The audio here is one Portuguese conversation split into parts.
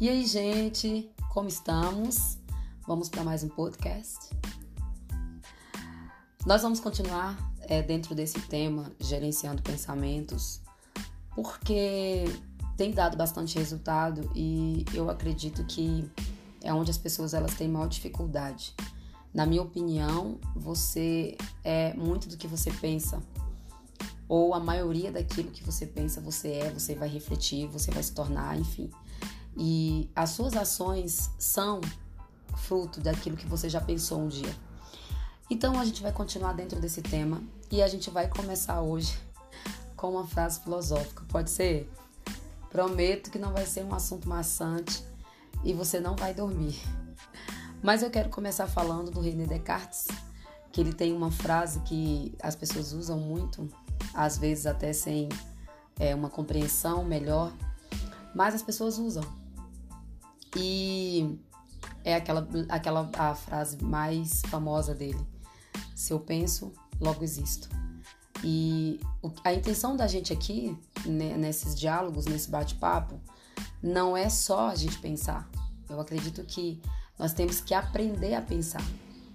E aí, gente, como estamos? Vamos para mais um podcast. Nós vamos continuar é, dentro desse tema, gerenciando pensamentos, porque tem dado bastante resultado e eu acredito que é onde as pessoas elas têm maior dificuldade. Na minha opinião, você é muito do que você pensa ou a maioria daquilo que você pensa você é, você vai refletir, você vai se tornar, enfim. E as suas ações são fruto daquilo que você já pensou um dia. Então a gente vai continuar dentro desse tema e a gente vai começar hoje com uma frase filosófica. Pode ser? Prometo que não vai ser um assunto maçante e você não vai dormir. Mas eu quero começar falando do René Descartes, que ele tem uma frase que as pessoas usam muito às vezes até sem é, uma compreensão melhor, mas as pessoas usam. E é aquela, aquela a frase mais famosa dele: Se eu penso, logo existo. E a intenção da gente aqui, né, nesses diálogos, nesse bate-papo, não é só a gente pensar. Eu acredito que nós temos que aprender a pensar.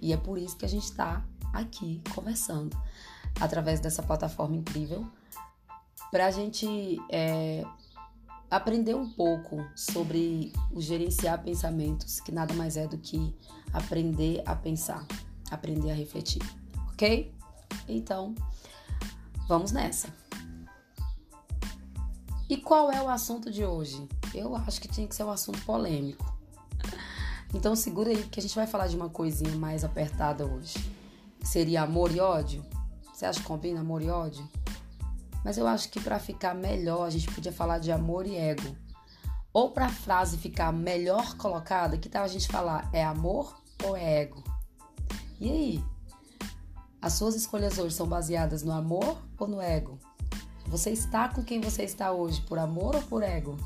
E é por isso que a gente está aqui conversando através dessa plataforma incrível, para a gente é, aprender um pouco sobre o gerenciar pensamentos, que nada mais é do que aprender a pensar, aprender a refletir, ok? Então, vamos nessa. E qual é o assunto de hoje? Eu acho que tinha que ser um assunto polêmico. Então segura aí que a gente vai falar de uma coisinha mais apertada hoje. Seria amor e ódio? Você acha que combina amor e ódio? Mas eu acho que para ficar melhor, a gente podia falar de amor e ego. Ou para a frase ficar melhor colocada, que tal a gente falar é amor ou é ego? E aí? As suas escolhas hoje são baseadas no amor ou no ego? Você está com quem você está hoje por amor ou por ego?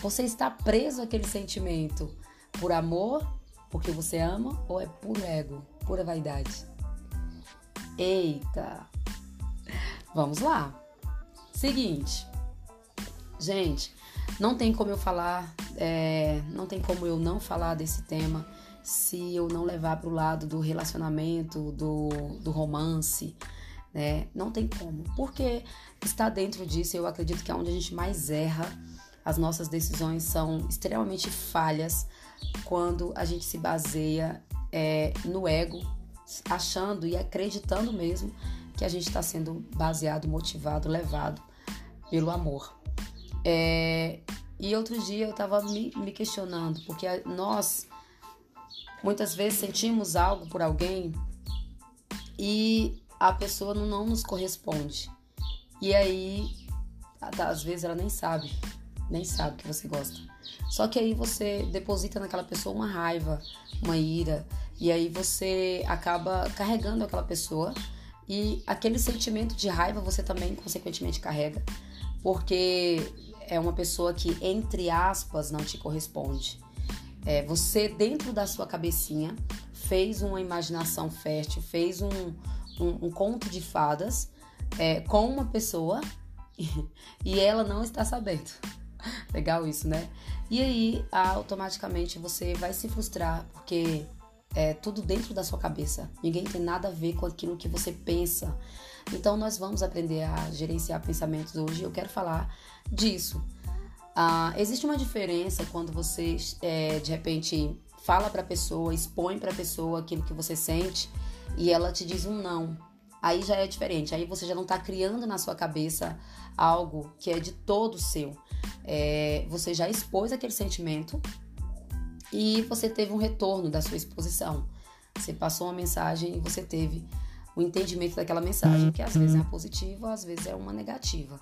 Você está preso àquele sentimento por amor, porque você ama, ou é por ego, pura vaidade? Eita! Vamos lá. Seguinte, gente, não tem como eu falar, é, não tem como eu não falar desse tema se eu não levar para o lado do relacionamento, do, do romance, né? Não tem como, porque está dentro disso. Eu acredito que é onde a gente mais erra. As nossas decisões são extremamente falhas quando a gente se baseia é, no ego achando e acreditando mesmo que a gente está sendo baseado, motivado, levado pelo amor. É, e outro dia eu estava me, me questionando, porque nós muitas vezes sentimos algo por alguém e a pessoa não, nos corresponde. E aí, às vezes ela nem sabe, nem sabe que você gosta. Só que aí você deposita naquela pessoa uma raiva, uma ira, e aí você acaba carregando aquela pessoa e aquele sentimento de raiva você também consequentemente carrega, porque é uma pessoa que entre aspas não te corresponde. É, você dentro da sua cabecinha fez uma imaginação fértil, fez um, um, um conto de fadas é, com uma pessoa e ela não está sabendo. Legal isso, né? E aí, automaticamente você vai se frustrar porque é tudo dentro da sua cabeça. Ninguém tem nada a ver com aquilo que você pensa. Então, nós vamos aprender a gerenciar pensamentos hoje. Eu quero falar disso. Ah, existe uma diferença quando você, é, de repente, fala para a pessoa, expõe para a pessoa aquilo que você sente e ela te diz um não. Aí já é diferente. Aí você já não está criando na sua cabeça algo que é de todo seu. É, você já expôs aquele sentimento e você teve um retorno da sua exposição. Você passou uma mensagem e você teve o entendimento daquela mensagem, que às vezes é uma positiva, às vezes é uma negativa.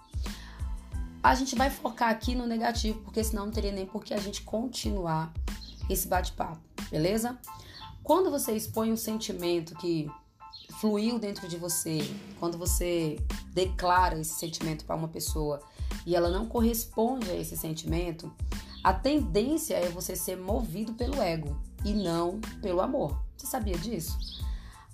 A gente vai focar aqui no negativo, porque senão não teria nem por que a gente continuar esse bate-papo, beleza? Quando você expõe um sentimento que fluiu dentro de você, quando você declara esse sentimento para uma pessoa e ela não corresponde a esse sentimento, a tendência é você ser movido pelo ego e não pelo amor. Você sabia disso?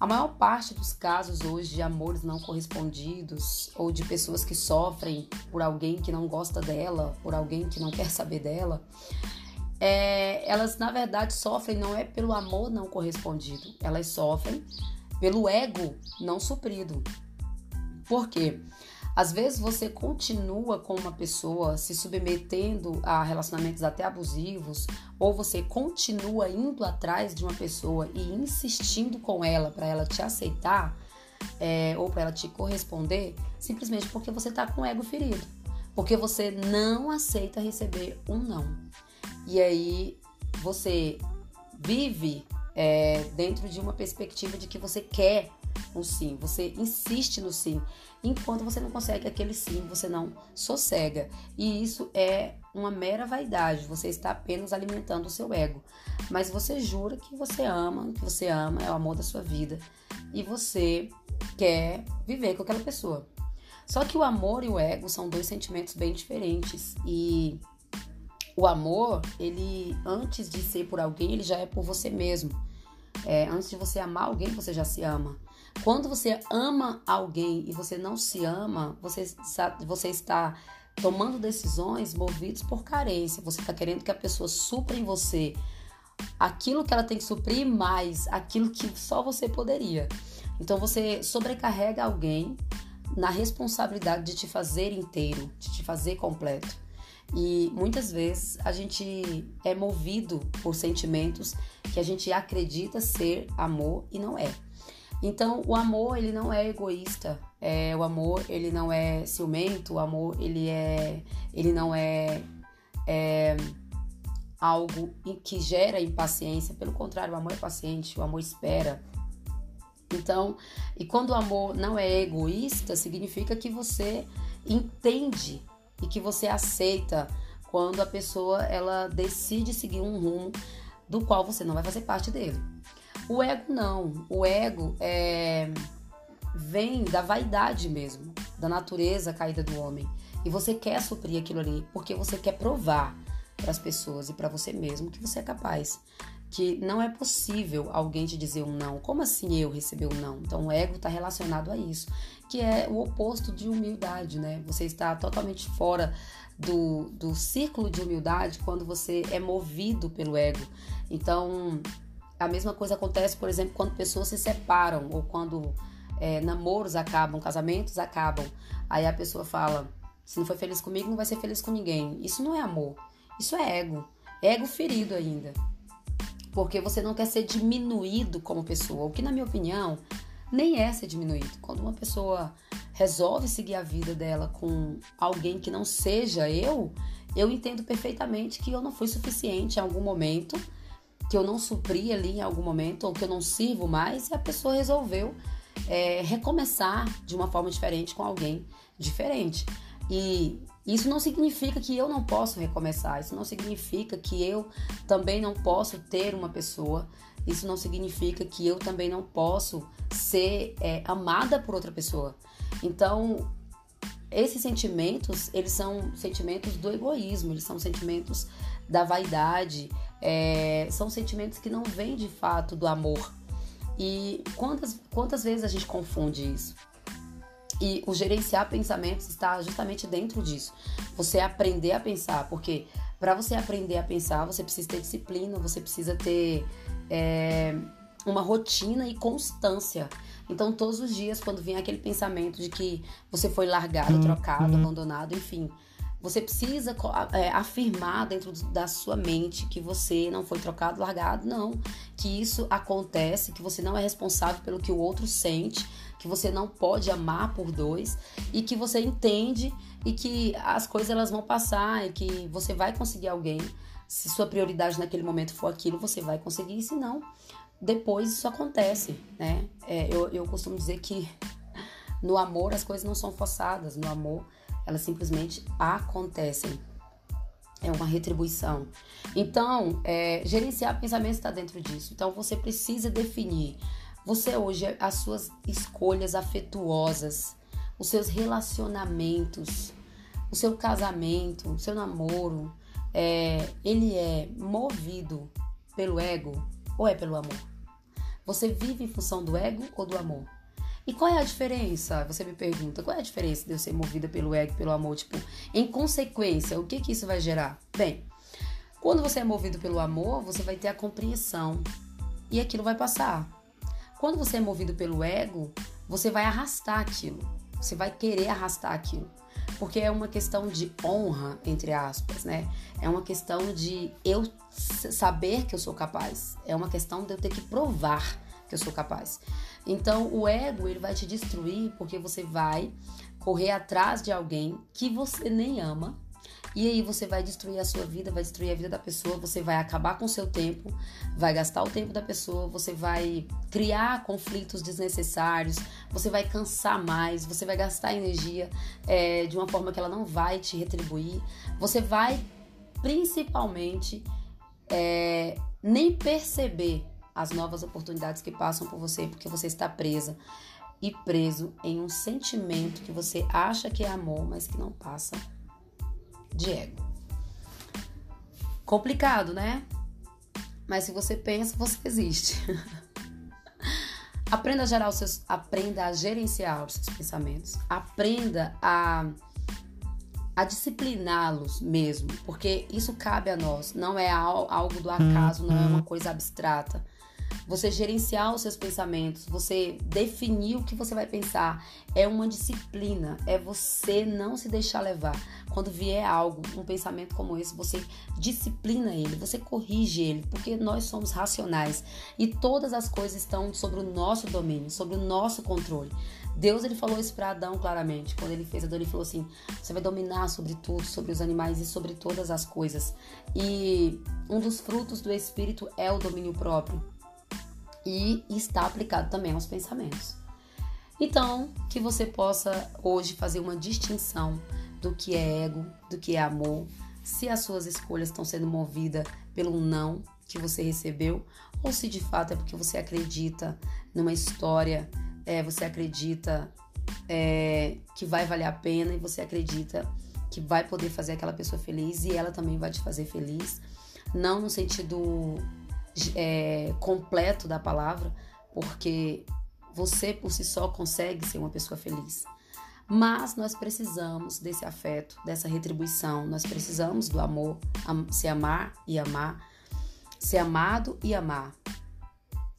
A maior parte dos casos hoje de amores não correspondidos ou de pessoas que sofrem por alguém que não gosta dela, por alguém que não quer saber dela, é, elas na verdade sofrem não é pelo amor não correspondido, elas sofrem pelo ego não suprido. Por quê? Às vezes você continua com uma pessoa se submetendo a relacionamentos até abusivos, ou você continua indo atrás de uma pessoa e insistindo com ela para ela te aceitar, é, ou para ela te corresponder, simplesmente porque você está com o ego ferido. Porque você não aceita receber um não. E aí você vive é, dentro de uma perspectiva de que você quer um sim, você insiste no sim. Enquanto você não consegue aquele sim, você não sossega. E isso é uma mera vaidade, você está apenas alimentando o seu ego. Mas você jura que você ama, que você ama, é o amor da sua vida. E você quer viver com aquela pessoa. Só que o amor e o ego são dois sentimentos bem diferentes. E o amor, ele, antes de ser por alguém, ele já é por você mesmo. É, antes de você amar alguém, você já se ama. Quando você ama alguém e você não se ama, você está, você está tomando decisões movidas por carência. Você está querendo que a pessoa supra em você aquilo que ela tem que suprir, mais aquilo que só você poderia. Então você sobrecarrega alguém na responsabilidade de te fazer inteiro, de te fazer completo. E muitas vezes a gente é movido por sentimentos que a gente acredita ser amor e não é. Então, o amor, ele não é egoísta. É, o amor, ele não é ciumento. O amor, ele é, ele não é, é algo que gera impaciência. Pelo contrário, o amor é paciente, o amor espera. Então, e quando o amor não é egoísta, significa que você entende e que você aceita quando a pessoa ela decide seguir um rumo do qual você não vai fazer parte dele. O ego não. O ego é vem da vaidade mesmo, da natureza caída do homem. E você quer suprir aquilo ali porque você quer provar para as pessoas e para você mesmo que você é capaz. Que não é possível alguém te dizer um não. Como assim eu receber um não? Então o ego está relacionado a isso, que é o oposto de humildade, né? Você está totalmente fora do, do círculo de humildade quando você é movido pelo ego. Então, a mesma coisa acontece, por exemplo, quando pessoas se separam ou quando é, namoros acabam, casamentos acabam. Aí a pessoa fala: se não foi feliz comigo, não vai ser feliz com ninguém. Isso não é amor. Isso é ego. Ego ferido ainda. Porque você não quer ser diminuído como pessoa. O que, na minha opinião, nem é ser diminuído. Quando uma pessoa resolve seguir a vida dela com alguém que não seja eu, eu entendo perfeitamente que eu não fui suficiente em algum momento que eu não supri ali em algum momento ou que eu não sirvo mais e a pessoa resolveu é, recomeçar de uma forma diferente com alguém diferente. E isso não significa que eu não posso recomeçar, isso não significa que eu também não posso ter uma pessoa, isso não significa que eu também não posso ser é, amada por outra pessoa. Então, esses sentimentos, eles são sentimentos do egoísmo, eles são sentimentos da vaidade, é, são sentimentos que não vêm de fato do amor. E quantas, quantas vezes a gente confunde isso? E o gerenciar pensamentos está justamente dentro disso. Você aprender a pensar, porque para você aprender a pensar, você precisa ter disciplina, você precisa ter é, uma rotina e constância. Então, todos os dias, quando vem aquele pensamento de que você foi largado, trocado, uhum. abandonado, enfim, você precisa é, afirmar dentro da sua mente que você não foi trocado, largado, não. Que isso acontece, que você não é responsável pelo que o outro sente, que você não pode amar por dois e que você entende e que as coisas elas vão passar e que você vai conseguir alguém. Se sua prioridade naquele momento for aquilo, você vai conseguir, se não, depois isso acontece, né? É, eu, eu costumo dizer que no amor as coisas não são forçadas, no amor elas simplesmente acontecem. É uma retribuição. Então, é, gerenciar pensamentos está dentro disso. Então, você precisa definir. Você hoje, as suas escolhas afetuosas, os seus relacionamentos, o seu casamento, o seu namoro, é, ele é movido pelo ego ou é pelo amor? Você vive em função do ego ou do amor? E qual é a diferença? Você me pergunta, qual é a diferença de eu ser movida pelo ego, pelo amor? Tipo, em consequência, o que que isso vai gerar? Bem, Quando você é movido pelo amor, você vai ter a compreensão e aquilo vai passar. Quando você é movido pelo ego, você vai arrastar aquilo. Você vai querer arrastar aquilo. Porque é uma questão de honra, entre aspas, né? É uma questão de eu saber que eu sou capaz. É uma questão de eu ter que provar que eu sou capaz. Então, o ego, ele vai te destruir porque você vai correr atrás de alguém que você nem ama e aí você vai destruir a sua vida, vai destruir a vida da pessoa, você vai acabar com o seu tempo, vai gastar o tempo da pessoa, você vai criar conflitos desnecessários, você vai cansar mais, você vai gastar energia é, de uma forma que ela não vai te retribuir, você vai principalmente é, nem perceber as novas oportunidades que passam por você, porque você está presa e preso em um sentimento que você acha que é amor, mas que não passa de ego. Complicado, né? Mas se você pensa, você existe. aprenda a gerar os seus, aprenda a gerenciar os seus pensamentos. Aprenda a a discipliná-los mesmo, porque isso cabe a nós, não é algo do acaso, não é uma uhum. coisa abstrata você gerenciar os seus pensamentos, você definir o que você vai pensar, é uma disciplina, é você não se deixar levar. Quando vier algo, um pensamento como esse, você disciplina ele, você corrige ele, porque nós somos racionais e todas as coisas estão sobre o nosso domínio, sobre o nosso controle. Deus ele falou isso para Adão claramente. Quando ele fez Adão, ele falou assim: você vai dominar sobre tudo, sobre os animais e sobre todas as coisas. E um dos frutos do espírito é o domínio próprio e está aplicado também aos pensamentos. Então, que você possa hoje fazer uma distinção do que é ego, do que é amor, se as suas escolhas estão sendo movidas pelo não que você recebeu, ou se de fato é porque você acredita numa história, é, você acredita é, que vai valer a pena e você acredita que vai poder fazer aquela pessoa feliz e ela também vai te fazer feliz. Não no sentido é, completo da palavra, porque você por si só consegue ser uma pessoa feliz. Mas nós precisamos desse afeto, dessa retribuição, nós precisamos do amor, se amar e amar, ser amado e amar.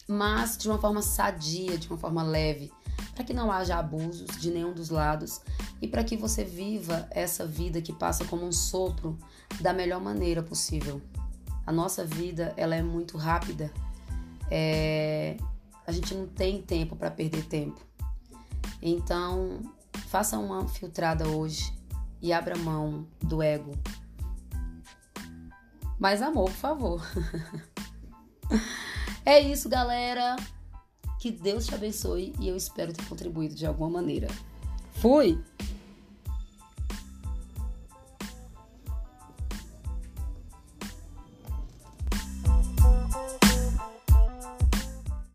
Mas de uma forma sadia, de uma forma leve, para que não haja abusos de nenhum dos lados e para que você viva essa vida que passa como um sopro da melhor maneira possível. A nossa vida ela é muito rápida. É, a gente não tem tempo para perder tempo. Então, faça uma filtrada hoje e abra mão do ego. Mais amor, por favor. é isso, galera. Que Deus te abençoe e eu espero ter contribuído de alguma maneira. Fui!